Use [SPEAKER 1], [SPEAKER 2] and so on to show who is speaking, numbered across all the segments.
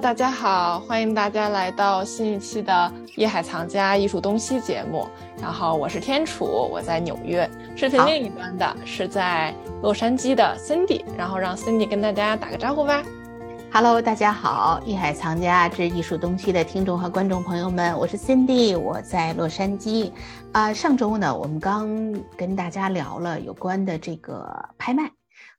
[SPEAKER 1] 大家好，欢迎大家来到新一期的《艺海藏家艺术东西》节目。然后我是天楚，我在纽约。视频另一端的是在洛杉矶的 Cindy，然后让 Cindy 跟大家打个招呼吧。
[SPEAKER 2] Hello，大家好，《艺海藏家之艺术东西》的听众和观众朋友们，我是 Cindy，我在洛杉矶。啊，上周呢，我们刚跟大家聊了有关的这个拍卖。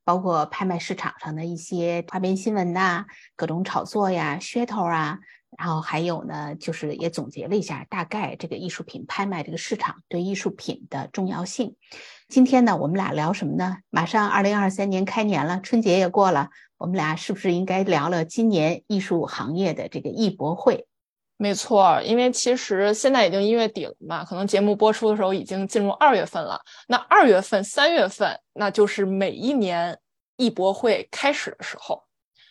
[SPEAKER 2] 包括拍卖市场上的一些花边新闻呐，各种炒作呀、噱头啊，然后还有呢，就是也总结了一下大概这个艺术品拍卖这个市场对艺术品的重要性。今天呢，我们俩聊什么呢？马上二零二三年开年了，春节也过了，我们俩是不是应该聊聊今年艺术行业的这个艺博会？
[SPEAKER 1] 没错，因为其实现在已经一月底了嘛，可能节目播出的时候已经进入二月份了。那二月份、三月份，那就是每一年艺博会开始的时候。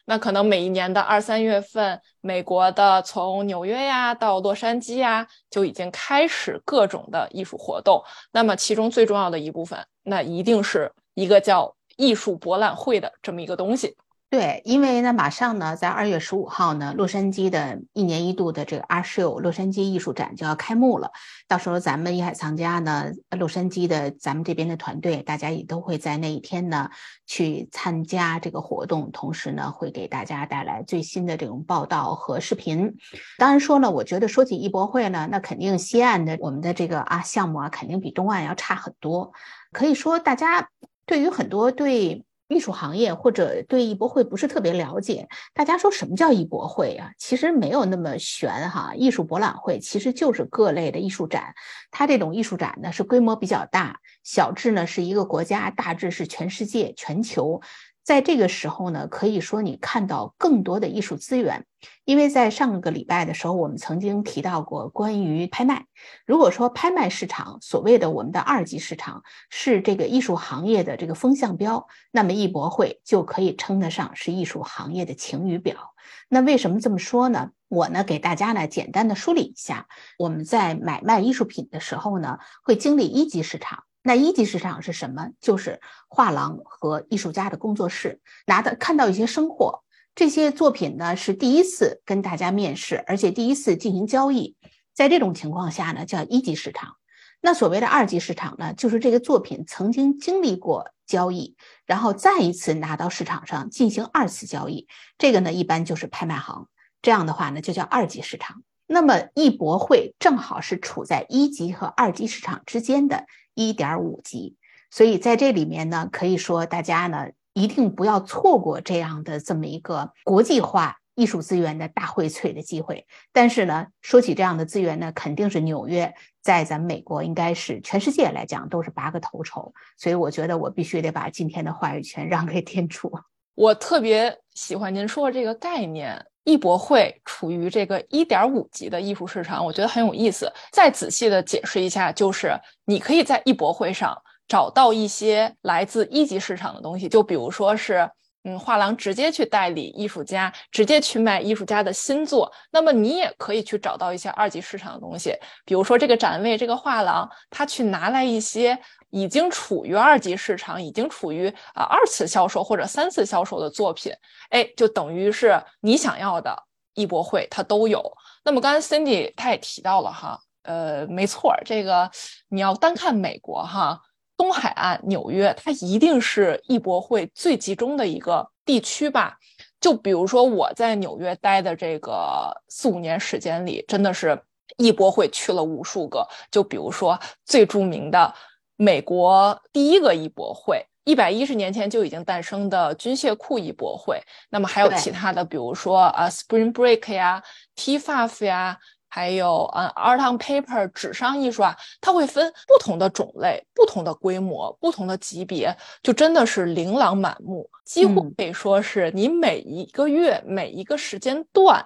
[SPEAKER 1] 那可能每一年的二三月份，美国的从纽约呀到洛杉矶呀，就已经开始各种的艺术活动。那么其中最重要的一部分，那一定是一个叫艺术博览会的这么一个东西。
[SPEAKER 2] 对，因为呢，马上呢，在二月十五号呢，洛杉矶的一年一度的这个 Art Show 洛杉矶艺术展就要开幕了。到时候咱们艺海藏家呢，洛杉矶的咱们这边的团队，大家也都会在那一天呢去参加这个活动，同时呢，会给大家带来最新的这种报道和视频。当然说了，我觉得说起艺博会呢，那肯定西岸的我们的这个啊项目啊，肯定比东岸要差很多。可以说，大家对于很多对。艺术行业或者对艺博会不是特别了解，大家说什么叫艺博会啊？其实没有那么玄哈。艺术博览会其实就是各类的艺术展，它这种艺术展呢是规模比较大，小至呢是一个国家，大致是全世界、全球。在这个时候呢，可以说你看到更多的艺术资源，因为在上个礼拜的时候，我们曾经提到过关于拍卖。如果说拍卖市场，所谓的我们的二级市场是这个艺术行业的这个风向标，那么艺博会就可以称得上是艺术行业的晴雨表。那为什么这么说呢？我呢给大家呢简单的梳理一下，我们在买卖艺术品的时候呢，会经历一级市场。那一级市场是什么？就是画廊和艺术家的工作室拿的看到一些生货，这些作品呢是第一次跟大家面试，而且第一次进行交易，在这种情况下呢叫一级市场。那所谓的二级市场呢，就是这个作品曾经经历过交易，然后再一次拿到市场上进行二次交易，这个呢一般就是拍卖行。这样的话呢就叫二级市场。那么艺博会正好是处在一级和二级市场之间的。一点五级，所以在这里面呢，可以说大家呢一定不要错过这样的这么一个国际化艺术资源的大荟萃的机会。但是呢，说起这样的资源呢，肯定是纽约在咱们美国应该是全世界来讲都是拔个头筹。所以我觉得我必须得把今天的话语权 让给天楚。
[SPEAKER 1] 我特别喜欢您说的这个概念。艺博会处于这个一点五级的艺术市场，我觉得很有意思。再仔细的解释一下，就是你可以在艺博会上找到一些来自一级市场的东西，就比如说是，嗯，画廊直接去代理艺术家，直接去卖艺术家的新作。那么你也可以去找到一些二级市场的东西，比如说这个展位，这个画廊他去拿来一些。已经处于二级市场，已经处于啊二次销售或者三次销售的作品，哎，就等于是你想要的艺博会它都有。那么刚才 Cindy 他也提到了哈，呃，没错，这个你要单看美国哈，东海岸纽约它一定是艺博会最集中的一个地区吧？就比如说我在纽约待的这个四五年时间里，真的是艺博会去了无数个。就比如说最著名的。美国第一个艺博会，一百一十年前就已经诞生的军械库艺博会。那么还有其他的，比如说啊，Spring Break 呀，TFAF 呀，还有啊，Art on Paper 纸上艺术啊，它会分不同的种类、不同的规模、不同的级别，就真的是琳琅满目，几乎可以说是你每一个月、每一个时间段，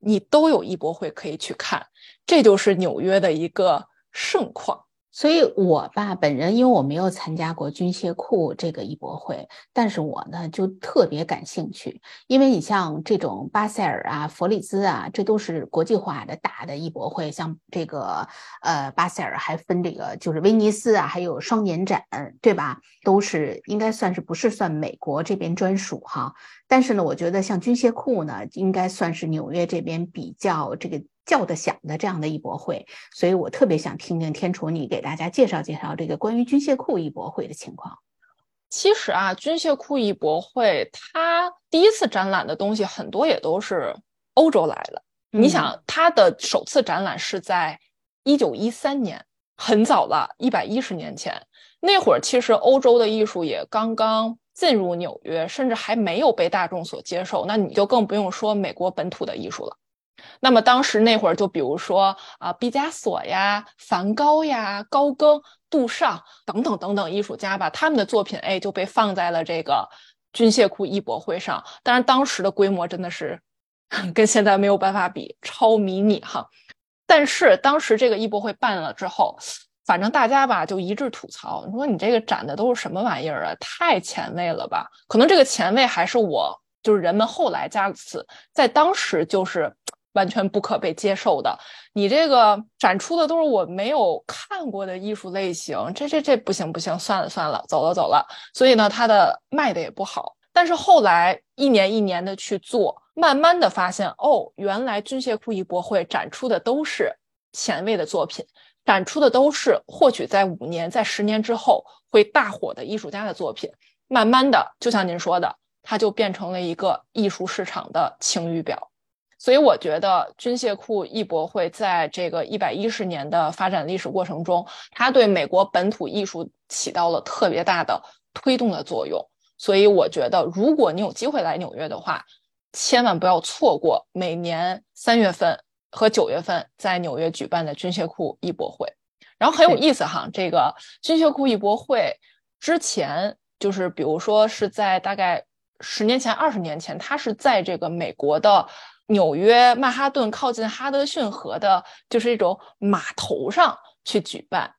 [SPEAKER 1] 你都有艺博会可以去看。这就是纽约的一个盛况。
[SPEAKER 2] 所以，我吧，本人因为我没有参加过军械库这个艺博会，但是我呢就特别感兴趣，因为你像这种巴塞尔啊、佛里兹啊，这都是国际化的大的艺博会，像这个呃巴塞尔还分这个就是威尼斯啊，还有双年展，对吧？都是应该算是不是算美国这边专属哈？但是呢，我觉得像军械库呢，应该算是纽约这边比较这个。叫得响的这样的艺博会，所以我特别想听听天楚你给大家介绍介绍这个关于军械库艺博会的情况。
[SPEAKER 1] 其实啊，军械库艺博会它第一次展览的东西很多也都是欧洲来的。你想，它的首次展览是在一九一三年，很早了，一百一十年前。那会儿其实欧洲的艺术也刚刚进入纽约，甚至还没有被大众所接受。那你就更不用说美国本土的艺术了。那么当时那会儿，就比如说啊，毕加索呀、梵高呀、高更、杜尚等等等等艺术家吧，他们的作品哎就被放在了这个军械库艺博会上。当然，当时的规模真的是 跟现在没有办法比，超迷你哈。但是当时这个艺博会办了之后，反正大家吧就一致吐槽，你说你这个展的都是什么玩意儿啊？太前卫了吧？可能这个前卫还是我就是人们后来加词，在当时就是。完全不可被接受的，你这个展出的都是我没有看过的艺术类型，这这这不行不行，算了算了，走了走了。所以呢，它的卖的也不好。但是后来一年一年的去做，慢慢的发现，哦，原来军械库艺博会展出的都是前卫的作品，展出的都是或许在五年、在十年之后会大火的艺术家的作品。慢慢的，就像您说的，它就变成了一个艺术市场的晴雨表。所以我觉得军械库艺博会在这个一百一十年的发展历史过程中，它对美国本土艺术起到了特别大的推动的作用。所以我觉得，如果你有机会来纽约的话，千万不要错过每年三月份和九月份在纽约举办的军械库艺博会。然后很有意思哈，这个军械库艺博会之前就是，比如说是在大概十年前、二十年前，它是在这个美国的。纽约曼哈顿靠近哈德逊河的，就是一种码头上去举办，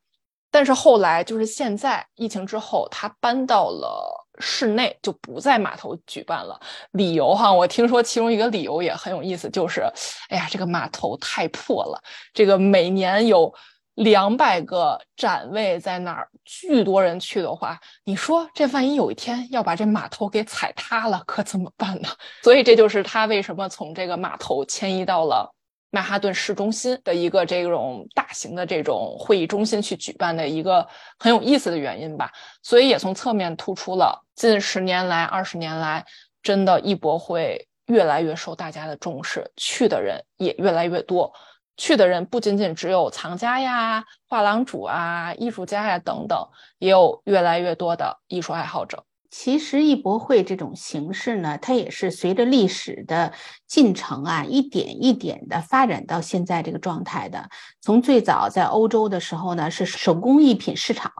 [SPEAKER 1] 但是后来就是现在疫情之后，他搬到了室内，就不在码头举办了。理由哈，我听说其中一个理由也很有意思，就是，哎呀，这个码头太破了，这个每年有。两百个展位在那儿，巨多人去的话，你说这万一有一天要把这码头给踩塌了，可怎么办呢？所以这就是他为什么从这个码头迁移到了曼哈顿市中心的一个这种大型的这种会议中心去举办的一个很有意思的原因吧。所以也从侧面突出了近十年来、二十年来，真的艺博会越来越受大家的重视，去的人也越来越多。去的人不仅仅只有藏家呀、画廊主啊、艺术家呀等等，也有越来越多的艺术爱好者。
[SPEAKER 2] 其实艺博会这种形式呢，它也是随着历史的进程啊，一点一点的发展到现在这个状态的。从最早在欧洲的时候呢，是手工艺品市场，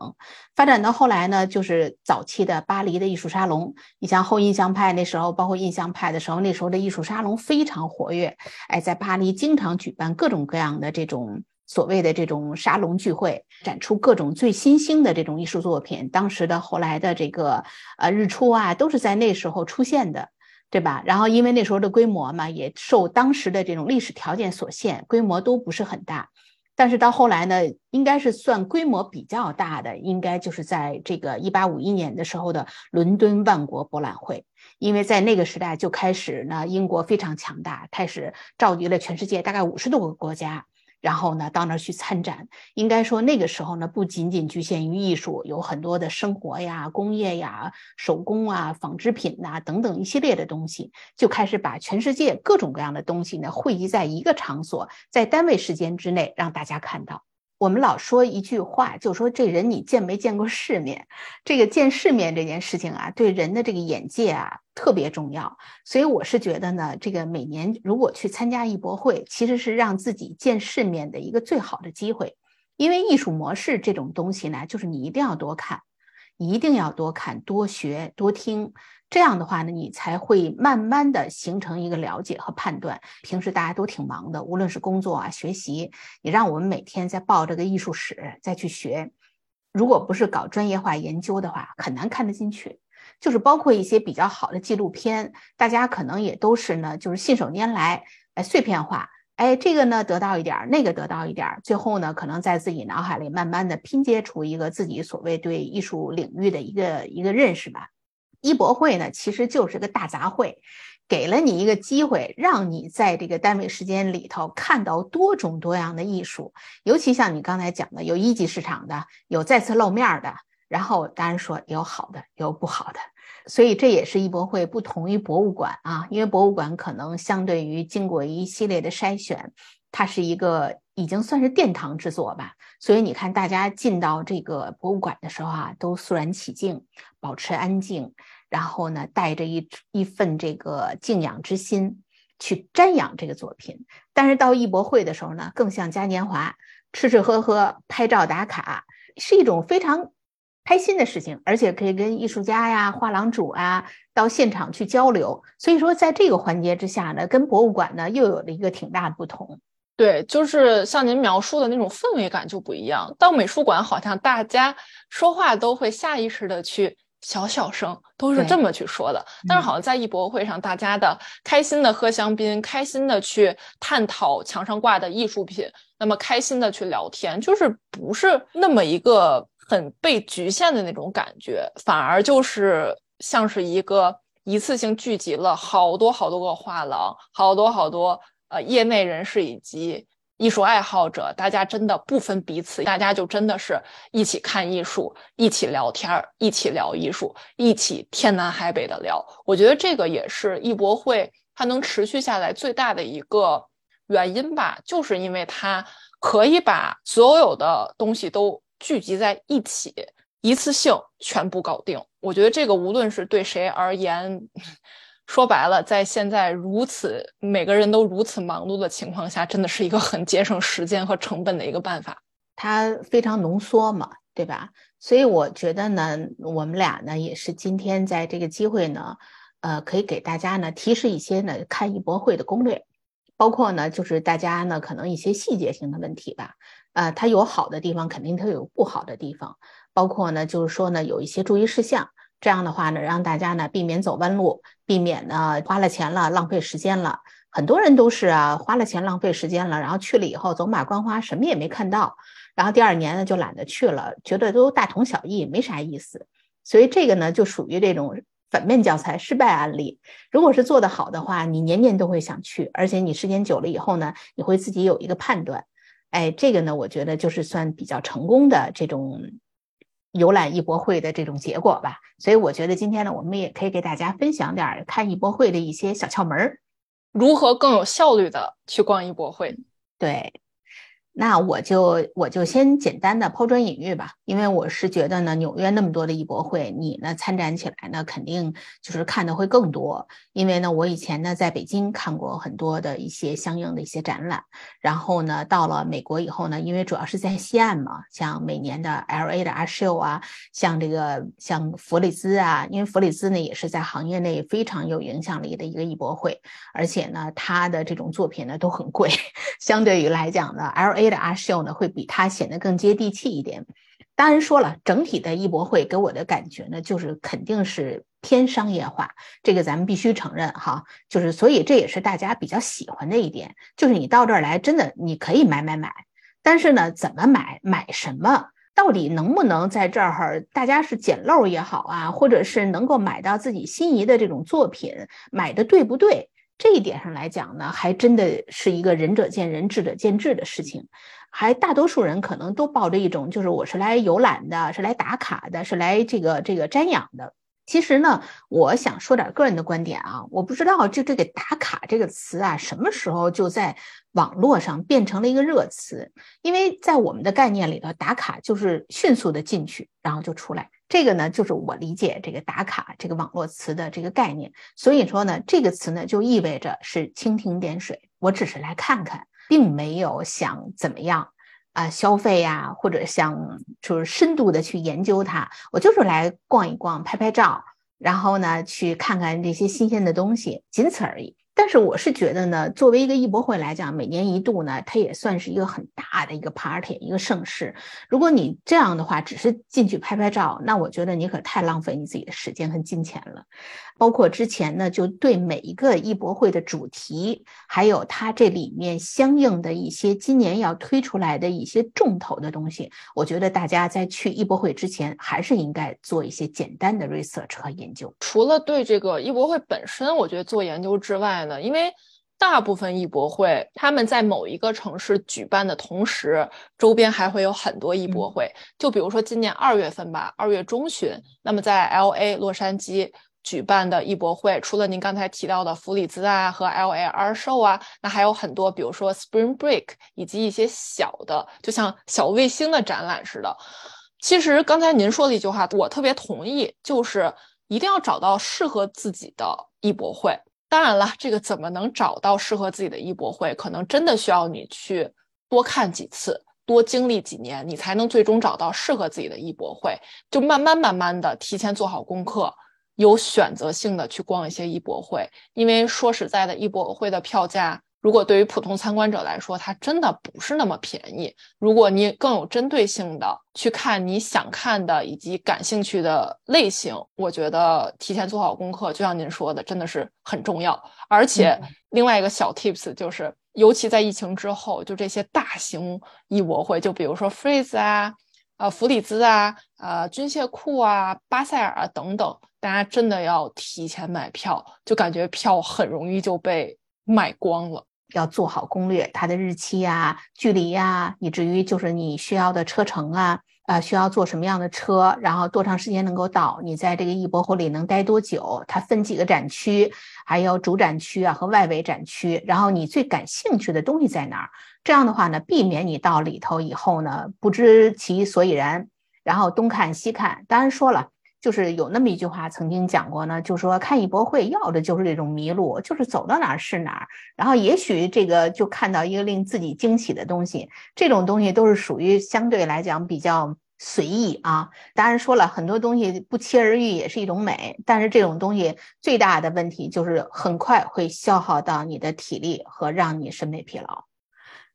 [SPEAKER 2] 发展到后来呢，就是早期的巴黎的艺术沙龙。你像后印象派那时候，包括印象派的时候，那时候的艺术沙龙非常活跃，哎，在巴黎经常举办各种各样的这种。所谓的这种沙龙聚会，展出各种最新兴的这种艺术作品，当时的后来的这个呃日出啊，都是在那时候出现的，对吧？然后因为那时候的规模嘛，也受当时的这种历史条件所限，规模都不是很大。但是到后来呢，应该是算规模比较大的，应该就是在这个一八五一年的时候的伦敦万国博览会，因为在那个时代就开始呢，英国非常强大，开始召集了全世界大概五十多个国家。然后呢，到那儿去参展，应该说那个时候呢，不仅仅局限于艺术，有很多的生活呀、工业呀、手工啊、纺织品呐等等一系列的东西，就开始把全世界各种各样的东西呢汇集在一个场所，在单位时间之内让大家看到。我们老说一句话，就说这人你见没见过世面？这个见世面这件事情啊，对人的这个眼界啊特别重要。所以我是觉得呢，这个每年如果去参加艺博会，其实是让自己见世面的一个最好的机会。因为艺术模式这种东西呢，就是你一定要多看。一定要多看、多学、多听。这样的话呢，你才会慢慢的形成一个了解和判断。平时大家都挺忙的，无论是工作啊、学习，你让我们每天再报这个艺术史再去学，如果不是搞专业化研究的话，很难看得进去。就是包括一些比较好的纪录片，大家可能也都是呢，就是信手拈来，哎，碎片化，哎，这个呢得到一点，那个得到一点，最后呢，可能在自己脑海里慢慢的拼接出一个自己所谓对艺术领域的一个一个认识吧。艺博会呢，其实就是个大杂烩，给了你一个机会，让你在这个单位时间里头看到多种多样的艺术。尤其像你刚才讲的，有一级市场的，有再次露面的，然后当然说有好的，有不好的。所以这也是艺博会不同于博物馆啊，因为博物馆可能相对于经过一系列的筛选，它是一个已经算是殿堂之作吧。所以你看，大家进到这个博物馆的时候啊，都肃然起敬，保持安静。然后呢，带着一一份这个敬仰之心去瞻仰这个作品。但是到艺博会的时候呢，更像嘉年华，吃吃喝喝、拍照打卡，是一种非常开心的事情，而且可以跟艺术家呀、画廊主啊到现场去交流。所以说，在这个环节之下呢，跟博物馆呢又有了一个挺大的不同。
[SPEAKER 1] 对，就是像您描述的那种氛围感就不一样。到美术馆，好像大家说话都会下意识的去。小小声都是这么去说的，但是好像在艺博会上，大家的开心的喝香槟，开心的去探讨墙上挂的艺术品，那么开心的去聊天，就是不是那么一个很被局限的那种感觉，反而就是像是一个一次性聚集了好多好多个画廊，好多好多呃业内人士以及。艺术爱好者，大家真的不分彼此，大家就真的是一起看艺术，一起聊天儿，一起聊艺术，一起天南海北的聊。我觉得这个也是艺博会它能持续下来最大的一个原因吧，就是因为它可以把所有的东西都聚集在一起，一次性全部搞定。我觉得这个无论是对谁而言。说白了，在现在如此每个人都如此忙碌的情况下，真的是一个很节省时间和成本的一个办法。
[SPEAKER 2] 它非常浓缩嘛，对吧？所以我觉得呢，我们俩呢也是今天在这个机会呢，呃，可以给大家呢提示一些呢看艺博会的攻略，包括呢就是大家呢可能一些细节性的问题吧。呃，它有好的地方，肯定它有不好的地方，包括呢就是说呢有一些注意事项。这样的话呢，让大家呢避免走弯路，避免呢花了钱了浪费时间了。很多人都是啊，花了钱浪费时间了，然后去了以后走马观花，什么也没看到，然后第二年呢就懒得去了，觉得都大同小异，没啥意思。所以这个呢就属于这种反面教材、失败案例。如果是做得好的话，你年年都会想去，而且你时间久了以后呢，你会自己有一个判断。哎，这个呢，我觉得就是算比较成功的这种。游览艺博会的这种结果吧，所以我觉得今天呢，我们也可以给大家分享点看艺博会的一些小窍门儿，
[SPEAKER 1] 如何更有效率的去逛艺博会。
[SPEAKER 2] 对。那我就我就先简单的抛砖引玉吧，因为我是觉得呢，纽约那么多的艺博会，你呢参展起来呢，肯定就是看的会更多。因为呢，我以前呢在北京看过很多的一些相应的一些展览，然后呢到了美国以后呢，因为主要是在西岸嘛，像每年的 L A 的 Art Show 啊，像这个像弗里兹啊，因为弗里兹呢也是在行业内非常有影响力的一个艺博会，而且呢他的这种作品呢都很贵，相对于来讲呢 L A。的阿秀呢，会比它显得更接地气一点。当然说了，整体的艺博会给我的感觉呢，就是肯定是偏商业化，这个咱们必须承认哈。就是所以这也是大家比较喜欢的一点，就是你到这儿来，真的你可以买买买，但是呢，怎么买，买什么，到底能不能在这儿，大家是捡漏也好啊，或者是能够买到自己心仪的这种作品，买的对不对？这一点上来讲呢，还真的是一个仁者见仁，智者见智的事情。还大多数人可能都抱着一种，就是我是来游览的，是来打卡的，是来这个这个瞻仰的。其实呢，我想说点个人的观点啊，我不知道就这个打卡这个词啊，什么时候就在网络上变成了一个热词？因为在我们的概念里头，打卡就是迅速的进去，然后就出来。这个呢，就是我理解这个打卡这个网络词的这个概念。所以说呢，这个词呢，就意味着是蜻蜓点水，我只是来看看，并没有想怎么样。啊消费呀，或者想就是深度的去研究它，我就是来逛一逛、拍拍照，然后呢去看看这些新鲜的东西，仅此而已。但是我是觉得呢，作为一个艺博会来讲，每年一度呢，它也算是一个很大的一个 party，一个盛事。如果你这样的话，只是进去拍拍照，那我觉得你可太浪费你自己的时间和金钱了。包括之前呢，就对每一个艺博会的主题，还有它这里面相应的一些今年要推出来的一些重头的东西，我觉得大家在去艺博会之前，还是应该做一些简单的 research 和研究。
[SPEAKER 1] 除了对这个艺博会本身，我觉得做研究之外呢，因为大部分艺博会，他们在某一个城市举办的同时，周边还会有很多艺博会。就比如说今年二月份吧，二月中旬，那么在 L A 洛杉矶举办的艺博会，除了您刚才提到的弗里兹啊和 L A R Show 啊，那还有很多，比如说 Spring Break 以及一些小的，就像小卫星的展览似的。其实刚才您说的一句话，我特别同意，就是一定要找到适合自己的艺博会。当然了，这个怎么能找到适合自己的艺博会，可能真的需要你去多看几次，多经历几年，你才能最终找到适合自己的艺博会。就慢慢慢慢的提前做好功课，有选择性的去逛一些艺博会。因为说实在的，艺博会的票价。如果对于普通参观者来说，它真的不是那么便宜。如果你更有针对性的去看你想看的以及感兴趣的类型，我觉得提前做好功课，就像您说的，真的是很重要。而且另外一个小 tips 就是，尤其在疫情之后，就这些大型艺博会，就比如说 Freeze 啊、呃弗里兹啊、呃军械库啊、巴塞尔啊等等，大家真的要提前买票，就感觉票很容易就被卖光了。
[SPEAKER 2] 要做好攻略，它的日期呀、距离呀，以至于就是你需要的车程啊，啊，需要坐什么样的车，然后多长时间能够到，你在这个艺博会里能待多久，它分几个展区，还有主展区啊和外围展区，然后你最感兴趣的东西在哪儿？这样的话呢，避免你到里头以后呢不知其所以然，然后东看西看。当然说了。就是有那么一句话曾经讲过呢，就说看艺博会要的就是这种迷路，就是走到哪儿是哪儿，然后也许这个就看到一个令自己惊喜的东西，这种东西都是属于相对来讲比较随意啊。当然说了很多东西不期而遇也是一种美，但是这种东西最大的问题就是很快会消耗到你的体力和让你审美疲劳。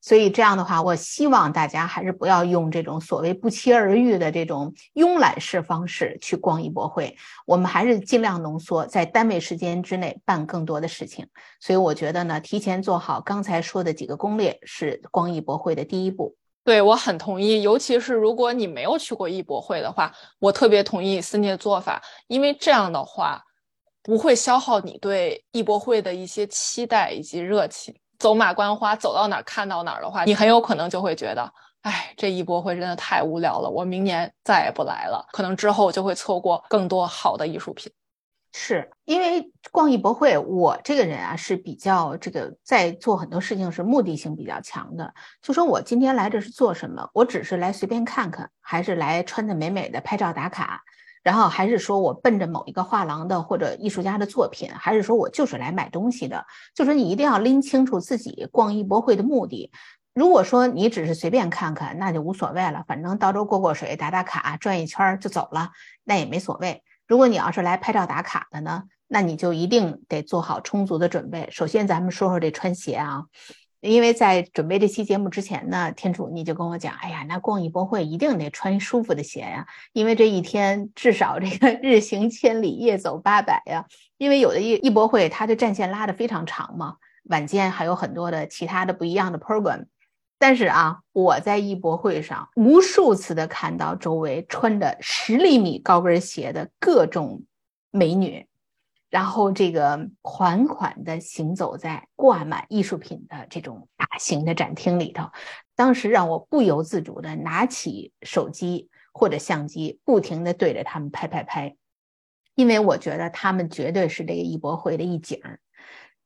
[SPEAKER 2] 所以这样的话，我希望大家还是不要用这种所谓不期而遇的这种慵懒式方式去逛艺博会。我们还是尽量浓缩在单位时间之内办更多的事情。所以我觉得呢，提前做好刚才说的几个攻略是逛艺博会的第一步。
[SPEAKER 1] 对我很同意，尤其是如果你没有去过艺博会的话，我特别同意思妮的做法，因为这样的话不会消耗你对艺博会的一些期待以及热情。走马观花，走到哪儿看到哪儿的话，你很有可能就会觉得，哎，这一波会真的太无聊了，我明年再也不来了。可能之后就会错过更多好的艺术品。
[SPEAKER 2] 是因为逛艺博会，我这个人啊是比较这个在做很多事情是目的性比较强的。就说我今天来这是做什么？我只是来随便看看，还是来穿的美美的拍照打卡？然后还是说我奔着某一个画廊的或者艺术家的作品，还是说我就是来买东西的？就是你一定要拎清楚自己逛艺博会的目的。如果说你只是随便看看，那就无所谓了，反正到时候过过水、打打卡、转一圈就走了，那也没所谓。如果你要是来拍照打卡的呢，那你就一定得做好充足的准备。首先，咱们说说这穿鞋啊。因为在准备这期节目之前呢，天楚你就跟我讲，哎呀，那逛艺博会一定得穿舒服的鞋呀，因为这一天至少这个 日行千里，夜走八百呀。因为有的艺艺博会它的战线拉的非常长嘛，晚间还有很多的其他的不一样的 program。但是啊，我在艺博会上无数次的看到周围穿着十厘米高跟鞋的各种美女。然后这个款款地行走在挂满艺术品的这种大型的展厅里头，当时让我不由自主地拿起手机或者相机，不停地对着他们拍拍拍，因为我觉得他们绝对是这个艺博会的一景儿。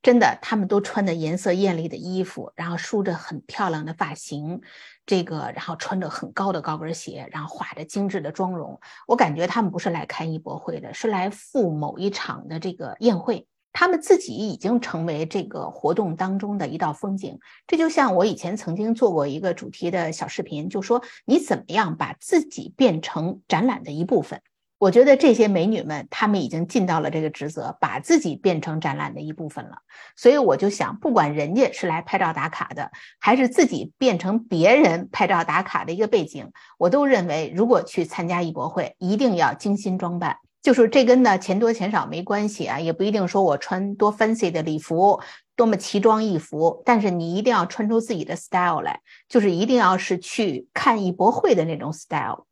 [SPEAKER 2] 真的，他们都穿的颜色艳丽的衣服，然后梳着很漂亮的发型，这个，然后穿着很高的高跟鞋，然后画着精致的妆容。我感觉他们不是来看艺博会的，是来赴某一场的这个宴会。他们自己已经成为这个活动当中的一道风景。这就像我以前曾经做过一个主题的小视频，就说你怎么样把自己变成展览的一部分。我觉得这些美女们，她们已经尽到了这个职责，把自己变成展览的一部分了。所以我就想，不管人家是来拍照打卡的，还是自己变成别人拍照打卡的一个背景，我都认为，如果去参加艺博会，一定要精心装扮。就是这跟呢钱多钱少没关系啊，也不一定说我穿多 fancy 的礼服，多么奇装异服，但是你一定要穿出自己的 style 来，就是一定要是去看艺博会的那种 style。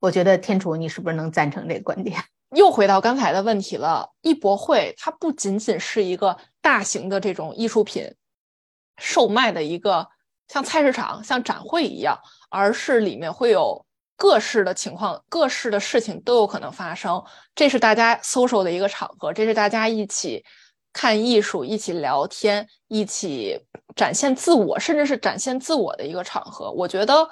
[SPEAKER 2] 我觉得天楚，你是不是能赞成这个观点？
[SPEAKER 1] 又回到刚才的问题了。艺博会它不仅仅是一个大型的这种艺术品售卖的一个像菜市场、像展会一样，而是里面会有各式的情况、各式的事情都有可能发生。这是大家 social 的一个场合，这是大家一起看艺术、一起聊天、一起展现自我，甚至是展现自我的一个场合。我觉得。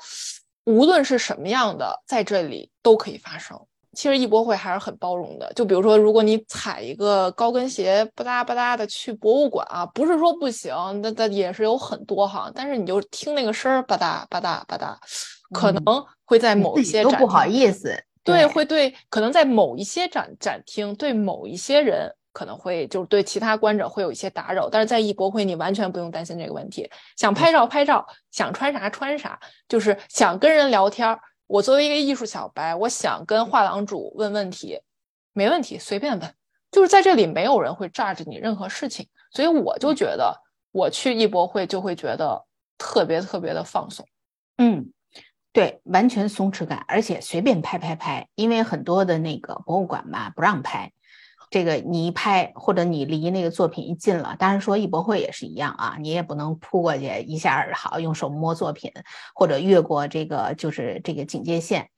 [SPEAKER 1] 无论是什么样的，在这里都可以发生。其实艺博会还是很包容的。就比如说，如果你踩一个高跟鞋，吧嗒吧嗒的去博物馆啊，不是说不行，那那也是有很多哈。但是你就听那个声儿，吧嗒吧嗒吧嗒，可能会在某一些
[SPEAKER 2] 都不好意思。
[SPEAKER 1] 对，会对，可能在某一些展展厅，对某一些人。可能会就是对其他观者会有一些打扰，但是在艺博会你完全不用担心这个问题。想拍照拍照，想穿啥穿啥，就是想跟人聊天。我作为一个艺术小白，我想跟画廊主问问题，没问题，随便问。就是在这里没有人会炸着你任何事情，所以我就觉得我去艺博会就会觉得特别特别的放松。
[SPEAKER 2] 嗯，对，完全松弛感，而且随便拍拍拍，因为很多的那个博物馆嘛不让拍。这个你一拍，或者你离那个作品一近了，当然说艺博会也是一样啊，你也不能扑过去一下好用手摸作品，或者越过这个就是这个警戒线。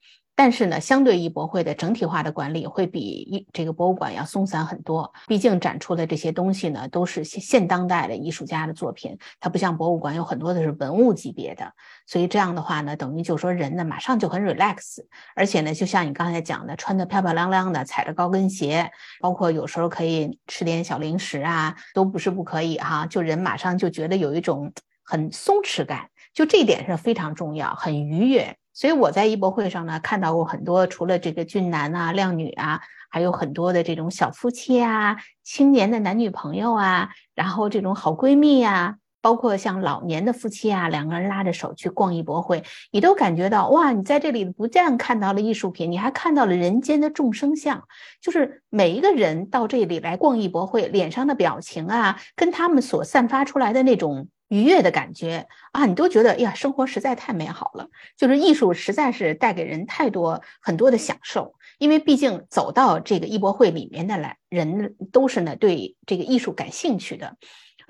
[SPEAKER 2] 但是呢，相对艺博会的整体化的管理会比这个博物馆要松散很多。毕竟展出的这些东西呢，都是现现当代的艺术家的作品，它不像博物馆有很多的是文物级别的。所以这样的话呢，等于就说人呢马上就很 relax，而且呢，就像你刚才讲的，穿的漂漂亮亮的，踩着高跟鞋，包括有时候可以吃点小零食啊，都不是不可以哈。就人马上就觉得有一种很松弛感，就这一点是非常重要，很愉悦。所以我在艺博会上呢，看到过很多除了这个俊男啊、靓女啊，还有很多的这种小夫妻啊、青年的男女朋友啊，然后这种好闺蜜啊，包括像老年的夫妻啊，两个人拉着手去逛艺博会，你都感觉到哇，你在这里不但看到了艺术品，你还看到了人间的众生相，就是每一个人到这里来逛艺博会，脸上的表情啊，跟他们所散发出来的那种。愉悦的感觉啊，你都觉得呀，生活实在太美好了。就是艺术实在是带给人太多很多的享受，因为毕竟走到这个艺博会里面的来人都是呢对这个艺术感兴趣的。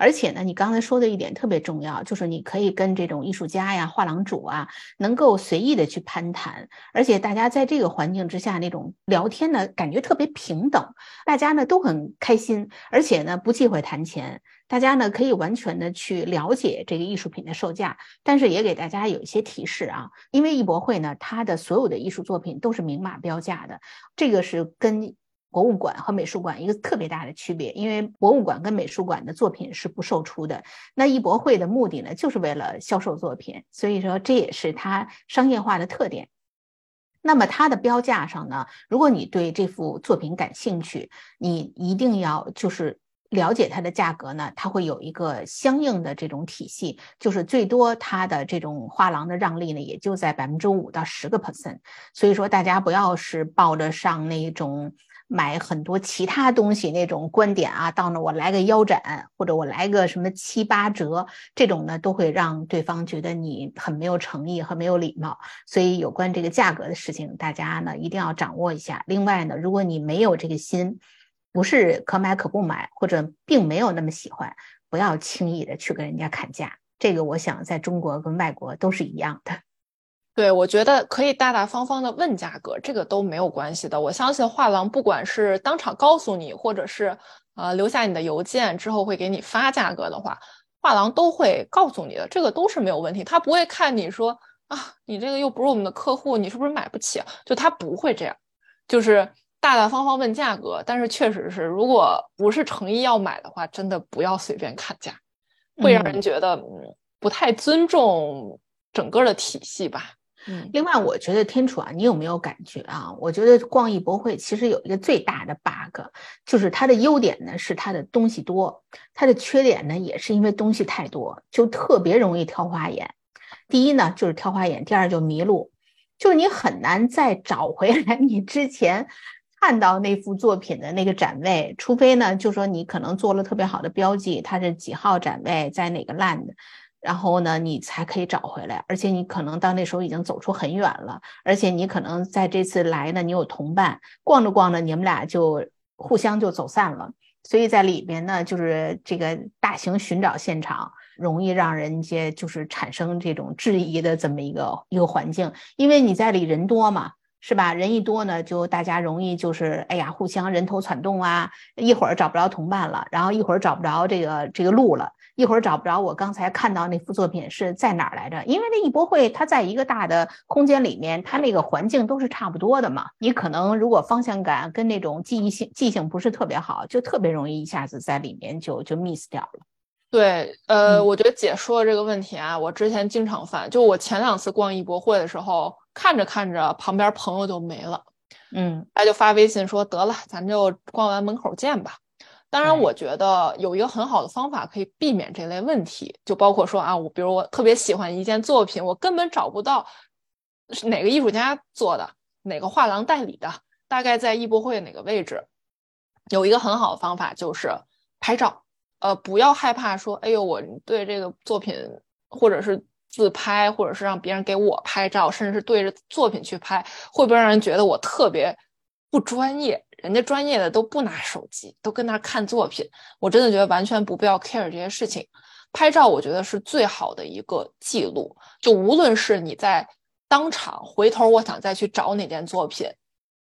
[SPEAKER 2] 而且呢，你刚才说的一点特别重要，就是你可以跟这种艺术家呀、画廊主啊，能够随意的去攀谈，而且大家在这个环境之下那种聊天呢，感觉特别平等，大家呢都很开心，而且呢不忌讳谈钱，大家呢可以完全的去了解这个艺术品的售价，但是也给大家有一些提示啊，因为艺博会呢，它的所有的艺术作品都是明码标价的，这个是跟。博物馆和美术馆一个特别大的区别，因为博物馆跟美术馆的作品是不售出的。那艺博会的目的呢，就是为了销售作品，所以说这也是它商业化的特点。那么它的标价上呢，如果你对这幅作品感兴趣，你一定要就是了解它的价格呢，它会有一个相应的这种体系，就是最多它的这种画廊的让利呢，也就在百分之五到十个 percent。所以说大家不要是抱着上那种。买很多其他东西那种观点啊，到那我来个腰斩，或者我来个什么七八折，这种呢都会让对方觉得你很没有诚意和没有礼貌。所以有关这个价格的事情，大家呢一定要掌握一下。另外呢，如果你没有这个心，不是可买可不买，或者并没有那么喜欢，不要轻易的去跟人家砍价。这个我想在中国跟外国都是一样的。
[SPEAKER 1] 对，我觉得可以大大方方的问价格，这个都没有关系的。我相信画廊不管是当场告诉你，或者是呃留下你的邮件之后会给你发价格的话，画廊都会告诉你的，这个都是没有问题。他不会看你说啊，你这个又不是我们的客户，你是不是买不起？就他不会这样，就是大大方方问价格，但是确实是，如果不是诚意要买的话，真的不要随便砍价，会让人觉得嗯不太尊重整个的体系吧。嗯，
[SPEAKER 2] 另外，我觉得天楚啊，你有没有感觉啊？我觉得逛艺博会其实有一个最大的 bug，就是它的优点呢是它的东西多，它的缺点呢也是因为东西太多，就特别容易挑花眼。第一呢就是挑花眼，第二就迷路，就是你很难再找回来你之前看到那幅作品的那个展位，除非呢就说你可能做了特别好的标记，它是几号展位，在哪个 land。然后呢，你才可以找回来，而且你可能到那时候已经走出很远了，而且你可能在这次来呢，你有同伴，逛着逛着，你们俩就互相就走散了，所以在里边呢，就是这个大型寻找现场，容易让人家就是产生这种质疑的这么一个一个环境，因为你在里人多嘛，是吧？人一多呢，就大家容易就是哎呀，互相人头攒动啊，一会儿找不着同伴了，然后一会儿找不着这个这个路了。一会儿找不着我刚才看到那幅作品是在哪儿来着？因为那艺博会它在一个大的空间里面，它那个环境都是差不多的嘛。你可能如果方向感跟那种记忆性记性不是特别好，就特别容易一下子在里面就就 miss 掉了。
[SPEAKER 1] 对，呃，我觉得姐说的这个问题啊，我之前经常犯。就我前两次逛艺博会的时候，看着看着旁边朋友就没了，
[SPEAKER 2] 嗯，
[SPEAKER 1] 他就发微信说得了，咱就逛完门口见吧。当然，我觉得有一个很好的方法可以避免这类问题，就包括说啊，我比如我特别喜欢一件作品，我根本找不到是哪个艺术家做的，哪个画廊代理的，大概在艺博会哪个位置。有一个很好的方法就是拍照，呃，不要害怕说，哎呦，我对这个作品，或者是自拍，或者是让别人给我拍照，甚至是对着作品去拍，会不会让人觉得我特别不专业？人家专业的都不拿手机，都跟那看作品。我真的觉得完全不必要 care 这些事情。拍照，我觉得是最好的一个记录。就无论是你在当场回头，我想再去找哪件作品，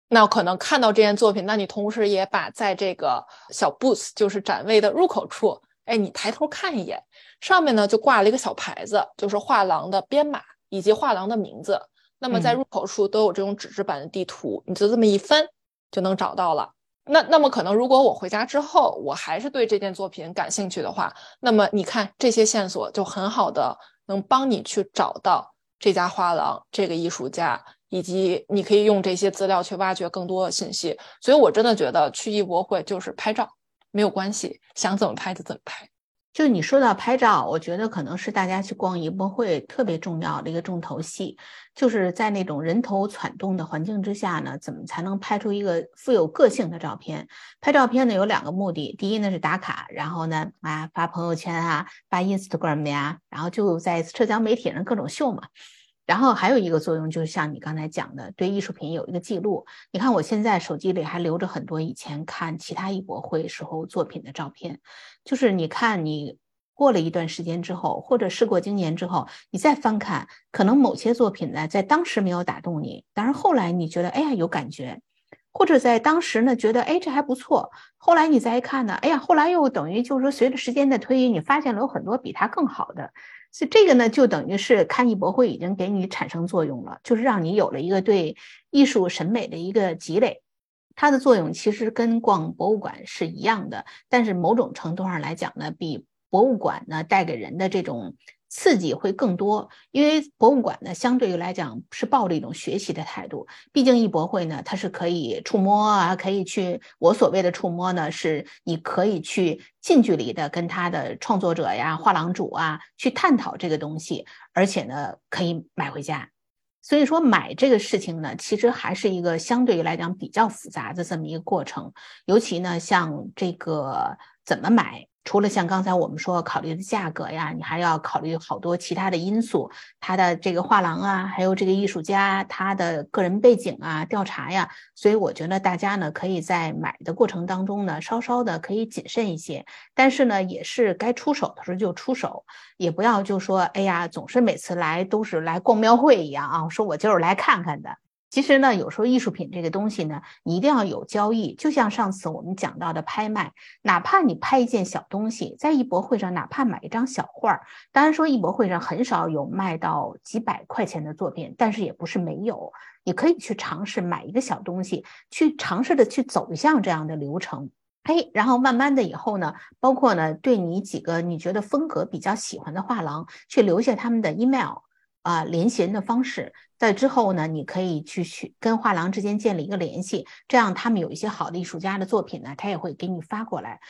[SPEAKER 1] 那可能看到这件作品，那你同时也把在这个小 booth，就是展位的入口处，哎，你抬头看一眼，上面呢就挂了一个小牌子，就是画廊的编码以及画廊的名字。那么在入口处都有这种纸质版的地图，你就这么一翻。就能找到了。那那么可能，如果我回家之后，我还是对这件作品感兴趣的话，那么你看这些线索就很好的能帮你去找到这家画廊、这个艺术家，以及你可以用这些资料去挖掘更多的信息。所以我真的觉得去艺博会就是拍照，没有关系，想怎么拍就怎么拍。
[SPEAKER 2] 就你说到拍照，我觉得可能是大家去逛艺博会特别重要的一个重头戏，就是在那种人头攒动的环境之下呢，怎么才能拍出一个富有个性的照片？拍照片呢有两个目的，第一呢是打卡，然后呢啊发朋友圈啊，发 Instagram 呀，然后就在社交媒体上各种秀嘛。然后还有一个作用，就是像你刚才讲的，对艺术品有一个记录。你看我现在手机里还留着很多以前看其他艺博会时候作品的照片，就是你看你过了一段时间之后，或者事过经年之后，你再翻看，可能某些作品呢，在当时没有打动你，但是后来你觉得哎呀有感觉，或者在当时呢觉得哎这还不错，后来你再一看呢，哎呀后来又等于就是说随着时间的推移，你发现了有很多比它更好的。所以这个呢，就等于是看艺博会已经给你产生作用了，就是让你有了一个对艺术审美的一个积累。它的作用其实跟逛博物馆是一样的，但是某种程度上来讲呢，比博物馆呢带给人的这种。刺激会更多，因为博物馆呢，相对于来讲是抱着一种学习的态度。毕竟艺博会呢，它是可以触摸啊，可以去。我所谓的触摸呢，是你可以去近距离的跟他的创作者呀、画廊主啊去探讨这个东西，而且呢，可以买回家。所以说，买这个事情呢，其实还是一个相对于来讲比较复杂的这么一个过程。尤其呢，像这个怎么买？除了像刚才我们说考虑的价格呀，你还要考虑好多其他的因素，他的这个画廊啊，还有这个艺术家他的个人背景啊，调查呀。所以我觉得大家呢，可以在买的过程当中呢，稍稍的可以谨慎一些，但是呢，也是该出手的时候就出手，也不要就说，哎呀，总是每次来都是来逛庙会一样啊，说我就是来看看的。其实呢，有时候艺术品这个东西呢，你一定要有交易。就像上次我们讲到的拍卖，哪怕你拍一件小东西，在艺博会上，哪怕买一张小画儿，当然说艺博会上很少有卖到几百块钱的作品，但是也不是没有。你可以去尝试买一个小东西，去尝试的去走向这样的流程，哎，然后慢慢的以后呢，包括呢，对你几个你觉得风格比较喜欢的画廊，去留下他们的 email。啊，联系人的方式，在之后呢，你可以去去跟画廊之间建立一个联系，这样他们有一些好的艺术家的作品呢，他也会给你发过来，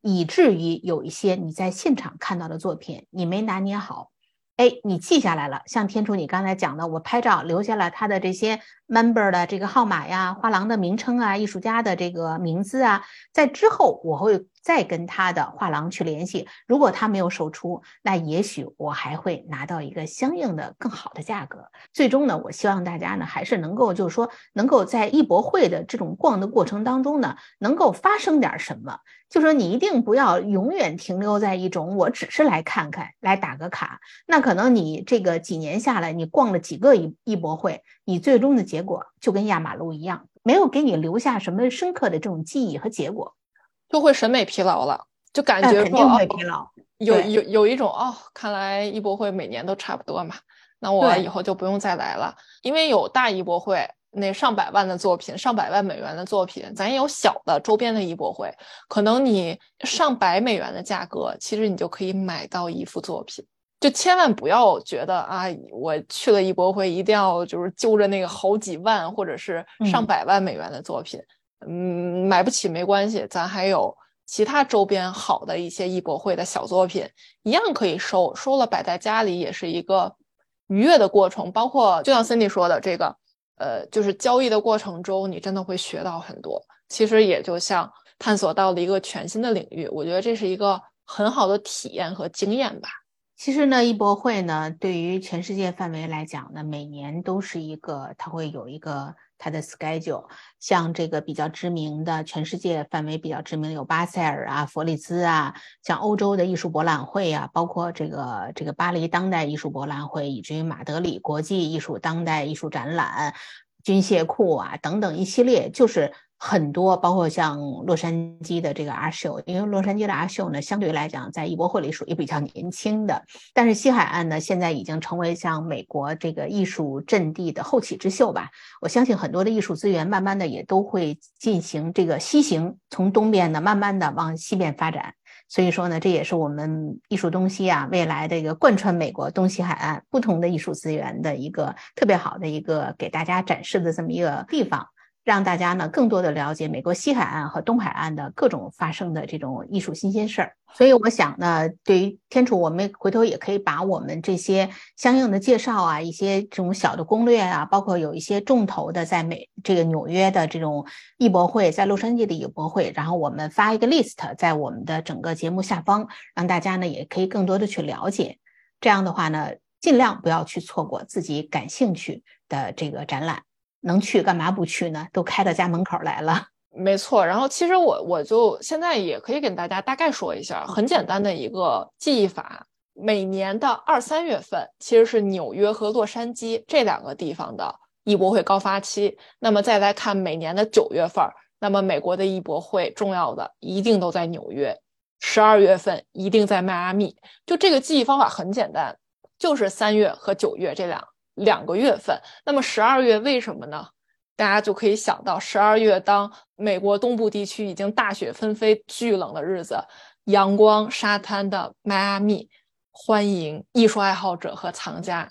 [SPEAKER 2] 以至于有一些你在现场看到的作品，你没拿捏好。哎，你记下来了，像天楚你刚才讲的，我拍照留下了他的这些 member 的这个号码呀，画廊的名称啊，艺术家的这个名字啊，在之后我会再跟他的画廊去联系，如果他没有售出，那也许我还会拿到一个相应的更好的价格。最终呢，我希望大家呢还是能够就是说，能够在艺博会的这种逛的过程当中呢，能够发生点什么。就说你一定不要永远停留在一种我只是来看看、来打个卡，那可能你这个几年下来，你逛了几个艺艺博会，你最终的结果就跟压马路一样，没有给你留下什么深刻的这种记忆和结果，
[SPEAKER 1] 就会审美疲劳了，就感觉
[SPEAKER 2] 肯定会疲劳。
[SPEAKER 1] 有有有一种哦，看来艺博会每年都差不多嘛，那我以后就不用再来了，因为有大艺博会。那上百万的作品，上百万美元的作品，咱也有小的周边的艺博会，可能你上百美元的价格，其实你就可以买到一幅作品。就千万不要觉得啊，我去了艺博会，一定要就是揪着那个好几万或者是上百万美元的作品，嗯，买不起没关系，咱还有其他周边好的一些艺博会的小作品，一样可以收，收了摆在家里也是一个愉悦的过程。包括就像 Cindy 说的这个。呃，就是交易的过程中，你真的会学到很多。其实也就像探索到了一个全新的领域，我觉得这是一个很好的体验和经验吧。
[SPEAKER 2] 其实呢，艺博会呢，对于全世界范围来讲呢，每年都是一个，它会有一个它的 schedule。像这个比较知名的，全世界范围比较知名的有巴塞尔啊、佛利兹啊，像欧洲的艺术博览会啊，包括这个这个巴黎当代艺术博览会，以至于马德里国际艺术当代艺术展览、军械库啊等等一系列，就是。很多，包括像洛杉矶的这个阿秀，因为洛杉矶的阿秀呢，相对来讲在艺博会里属于比较年轻的。但是西海岸呢，现在已经成为像美国这个艺术阵地的后起之秀吧。我相信很多的艺术资源，慢慢的也都会进行这个西行，从东边呢，慢慢的往西边发展。所以说呢，这也是我们艺术东西啊，未来的一个贯穿美国东西海岸不同的艺术资源的一个特别好的一个给大家展示的这么一个地方。让大家呢更多的了解美国西海岸和东海岸的各种发生的这种艺术新鲜事儿，所以我想呢，对于天楚，我们回头也可以把我们这些相应的介绍啊，一些这种小的攻略啊，包括有一些重头的在美这个纽约的这种艺博会，在洛杉矶的艺博会，然后我们发一个 list 在我们的整个节目下方，让大家呢也可以更多的去了解。这样的话呢，尽量不要去错过自己感兴趣的这个展览。能去干嘛不去呢？都开到家门口来了。
[SPEAKER 1] 没错，然后其实我我就现在也可以跟大家大概说一下，很简单的一个记忆法。每年的二三月份其实是纽约和洛杉矶这两个地方的艺博会高发期。那么再来看每年的九月份，那么美国的艺博会重要的一定都在纽约。十二月份一定在迈阿密。就这个记忆方法很简单，就是三月和九月这两。两个月份，那么十二月为什么呢？大家就可以想到，十二月当美国东部地区已经大雪纷飞、巨冷的日子，阳光沙滩的迈阿密，欢迎艺术爱好者和藏家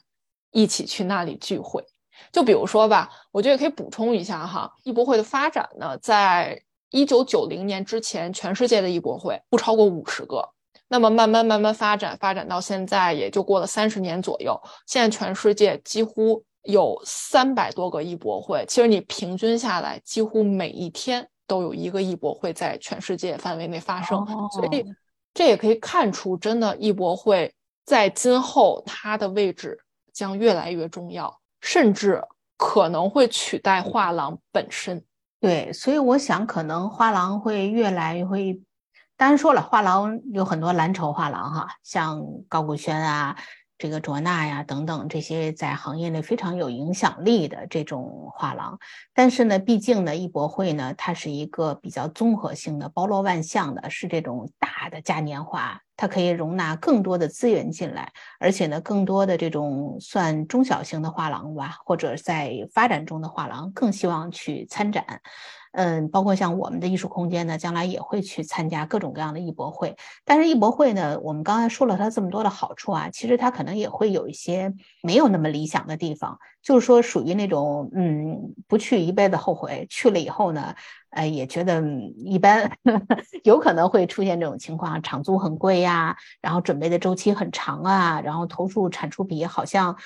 [SPEAKER 1] 一起去那里聚会。就比如说吧，我觉得也可以补充一下哈，艺博会的发展呢，在一九九零年之前，全世界的艺博会不超过五十个。那么慢慢慢慢发展，发展到现在也就过了三十年左右。现在全世界几乎有三百多个艺博会，其实你平均下来，几乎每一天都有一个艺博会在全世界范围内发生。所以这也可以看出，真的艺博会在今后它的位置将越来越重要，甚至可能会取代画廊本身。
[SPEAKER 2] 对，所以我想，可能画廊会越来会。当然说了，画廊有很多蓝筹画廊哈，像高古轩啊，这个卓纳呀等等这些在行业内非常有影响力的这种画廊。但是呢，毕竟呢，艺博会呢，它是一个比较综合性的、包罗万象的，是这种大的嘉年华。它可以容纳更多的资源进来，而且呢，更多的这种算中小型的画廊吧，或者在发展中的画廊，更希望去参展。嗯，包括像我们的艺术空间呢，将来也会去参加各种各样的艺博会。但是艺博会呢，我们刚才说了它这么多的好处啊，其实它可能也会有一些没有那么理想的地方，就是说属于那种嗯，不去一辈子后悔，去了以后呢。呃，也觉得一般，有可能会出现这种情况，场租很贵呀，然后准备的周期很长啊，然后投入产出比好像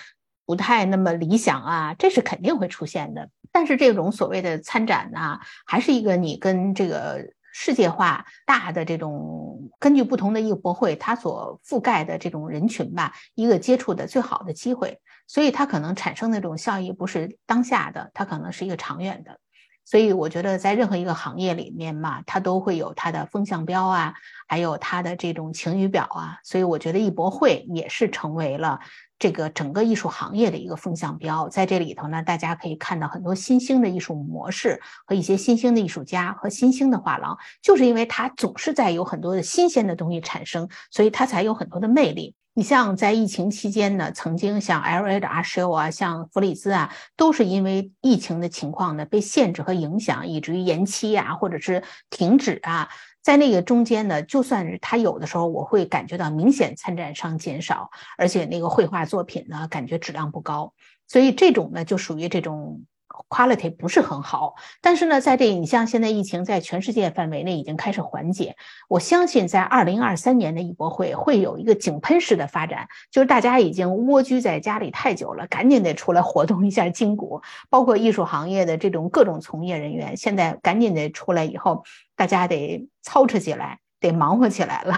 [SPEAKER 2] 不太那么理想啊，这是肯定会出现的。但是这种所谓的参展呢，还是一个你跟这个世界化大的这种根据不同的艺博会，它所覆盖的这种人群吧，一个接触的最好的机会，所以它可能产生的这种效益不是当下的，它可能是一个长远的。所以我觉得，在任何一个行业里面嘛，它都会有它的风向标啊，还有它的这种晴雨表啊。所以我觉得艺博会也是成为了这个整个艺术行业的一个风向标。在这里头呢，大家可以看到很多新兴的艺术模式和一些新兴的艺术家和新兴的画廊，就是因为它总是在有很多的新鲜的东西产生，所以它才有很多的魅力。你像在疫情期间呢，曾经像 L.A. 的阿舍啊，像弗里兹啊，都是因为疫情的情况呢被限制和影响，以至于延期啊，或者是停止啊。在那个中间呢，就算是他有的时候，我会感觉到明显参展商减少，而且那个绘画作品呢，感觉质量不高。所以这种呢，就属于这种。Quality 不是很好，但是呢，在这你像现在疫情在全世界范围内已经开始缓解，我相信在二零二三年的艺博会会有一个井喷式的发展，就是大家已经蜗居在家里太久了，赶紧得出来活动一下筋骨，包括艺术行业的这种各种从业人员，现在赶紧得出来以后，大家得操持起来，得忙活起来了。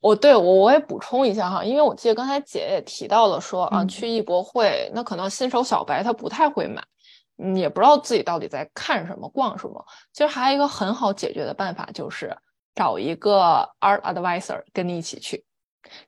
[SPEAKER 1] 我对我我也补充一下哈，因为我记得刚才姐也提到了说啊，去艺博会那可能新手小白他不太会买。也不知道自己到底在看什么、逛什么。其实还有一个很好解决的办法，就是找一个 art advisor 跟你一起去，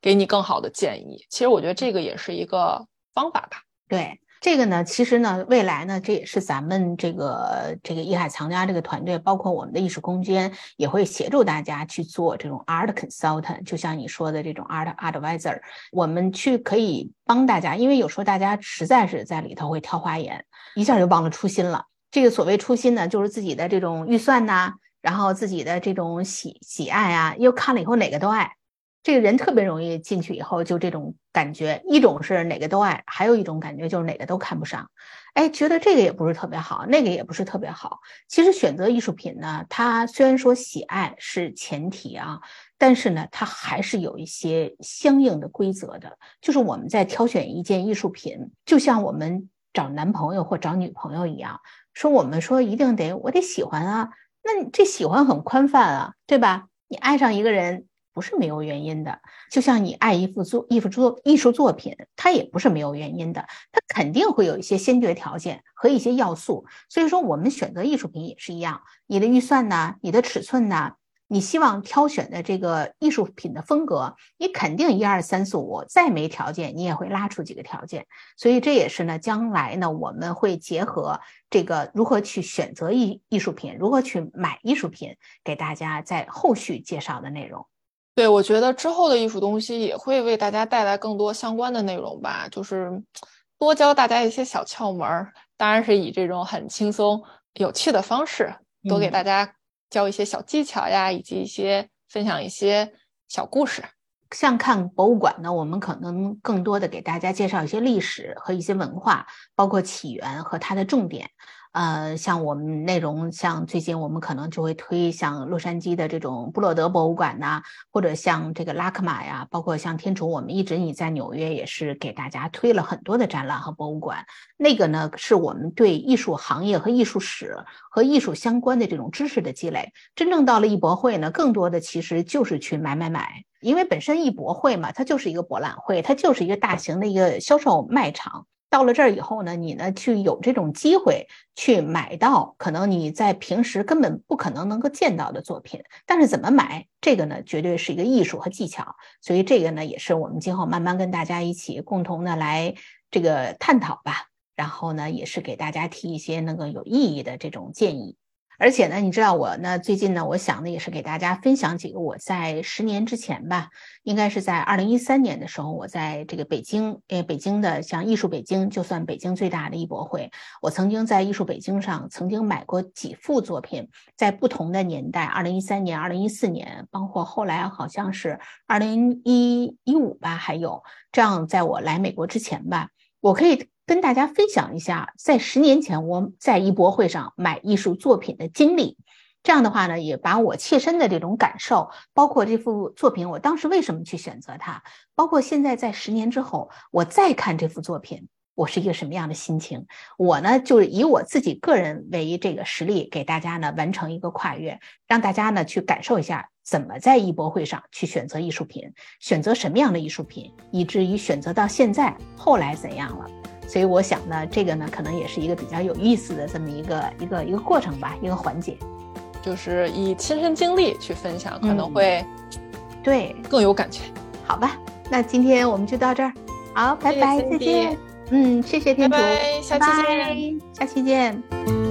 [SPEAKER 1] 给你更好的建议。其实我觉得这个也是一个方法吧。
[SPEAKER 2] 对。这个呢，其实呢，未来呢，这也是咱们这个这个艺海藏家这个团队，包括我们的艺术空间，也会协助大家去做这种 art consultant，就像你说的这种 art advisor，我们去可以帮大家，因为有时候大家实在是在里头会挑花眼，一下就忘了初心了。这个所谓初心呢，就是自己的这种预算呐，然后自己的这种喜喜爱啊，又看了以后哪个都爱。这个人特别容易进去以后就这种感觉，一种是哪个都爱，还有一种感觉就是哪个都看不上，哎，觉得这个也不是特别好，那个也不是特别好。其实选择艺术品呢，它虽然说喜爱是前提啊，但是呢，它还是有一些相应的规则的。就是我们在挑选一件艺术品，就像我们找男朋友或找女朋友一样，说我们说一定得我得喜欢啊，那这喜欢很宽泛啊，对吧？你爱上一个人。不是没有原因的，就像你爱一幅作、一幅作艺术作品，它也不是没有原因的，它肯定会有一些先决条件和一些要素。所以说，我们选择艺术品也是一样，你的预算呢，你的尺寸呢，你希望挑选的这个艺术品的风格，你肯定一二三四五，再没条件，你也会拉出几个条件。所以这也是呢，将来呢，我们会结合这个如何去选择艺艺术品，如何去买艺术品，给大家在后续介绍的内容。
[SPEAKER 1] 对，我觉得之后的艺术东西也会为大家带来更多相关的内容吧，就是多教大家一些小窍门儿，当然是以这种很轻松、有趣的方式，多给大家教一些小技巧呀，以及一些分享一些小故事。
[SPEAKER 2] 像看博物馆呢，我们可能更多的给大家介绍一些历史和一些文化，包括起源和它的重点。呃，像我们内容，像最近我们可能就会推像洛杉矶的这种布洛德博物馆呐，或者像这个拉克玛呀，包括像天楚，我们一直你在纽约也是给大家推了很多的展览和博物馆。那个呢，是我们对艺术行业和艺术史和艺术相关的这种知识的积累。真正到了艺博会呢，更多的其实就是去买买买，因为本身艺博会嘛，它就是一个博览会，它就是一个大型的一个销售卖场。到了这儿以后呢，你呢去有这种机会去买到可能你在平时根本不可能能够见到的作品。但是怎么买这个呢？绝对是一个艺术和技巧。所以这个呢，也是我们今后慢慢跟大家一起共同的来这个探讨吧。然后呢，也是给大家提一些那个有意义的这种建议。而且呢，你知道我呢，最近呢，我想呢，也是给大家分享几个我在十年之前吧，应该是在二零一三年的时候，我在这个北京，呃，北京的像艺术北京，就算北京最大的艺博会，我曾经在艺术北京上曾经买过几幅作品，在不同的年代，二零一三年、二零一四年，包括后来好像是二零一一五吧，还有这样，在我来美国之前吧，我可以。跟大家分享一下，在十年前我在艺博会上买艺术作品的经历。这样的话呢，也把我切身的这种感受，包括这幅作品，我当时为什么去选择它，包括现在在十年之后我再看这幅作品，我是一个什么样的心情？我呢，就是以我自己个人为这个实例，给大家呢完成一个跨越，让大家呢去感受一下怎么在艺博会上去选择艺术品，选择什么样的艺术品，以至于选择到现在后来怎样了。所以我想呢，这个呢，可能也是一个比较有意思的这么一个一个一个过程吧，一个环节，
[SPEAKER 1] 就是以亲身经历去分享，可能会
[SPEAKER 2] 对
[SPEAKER 1] 更有感觉。
[SPEAKER 2] 好吧，那今天我们就到这儿，好，拜拜，再见。嗯，谢谢天主，
[SPEAKER 1] 下期见，
[SPEAKER 2] 下期见。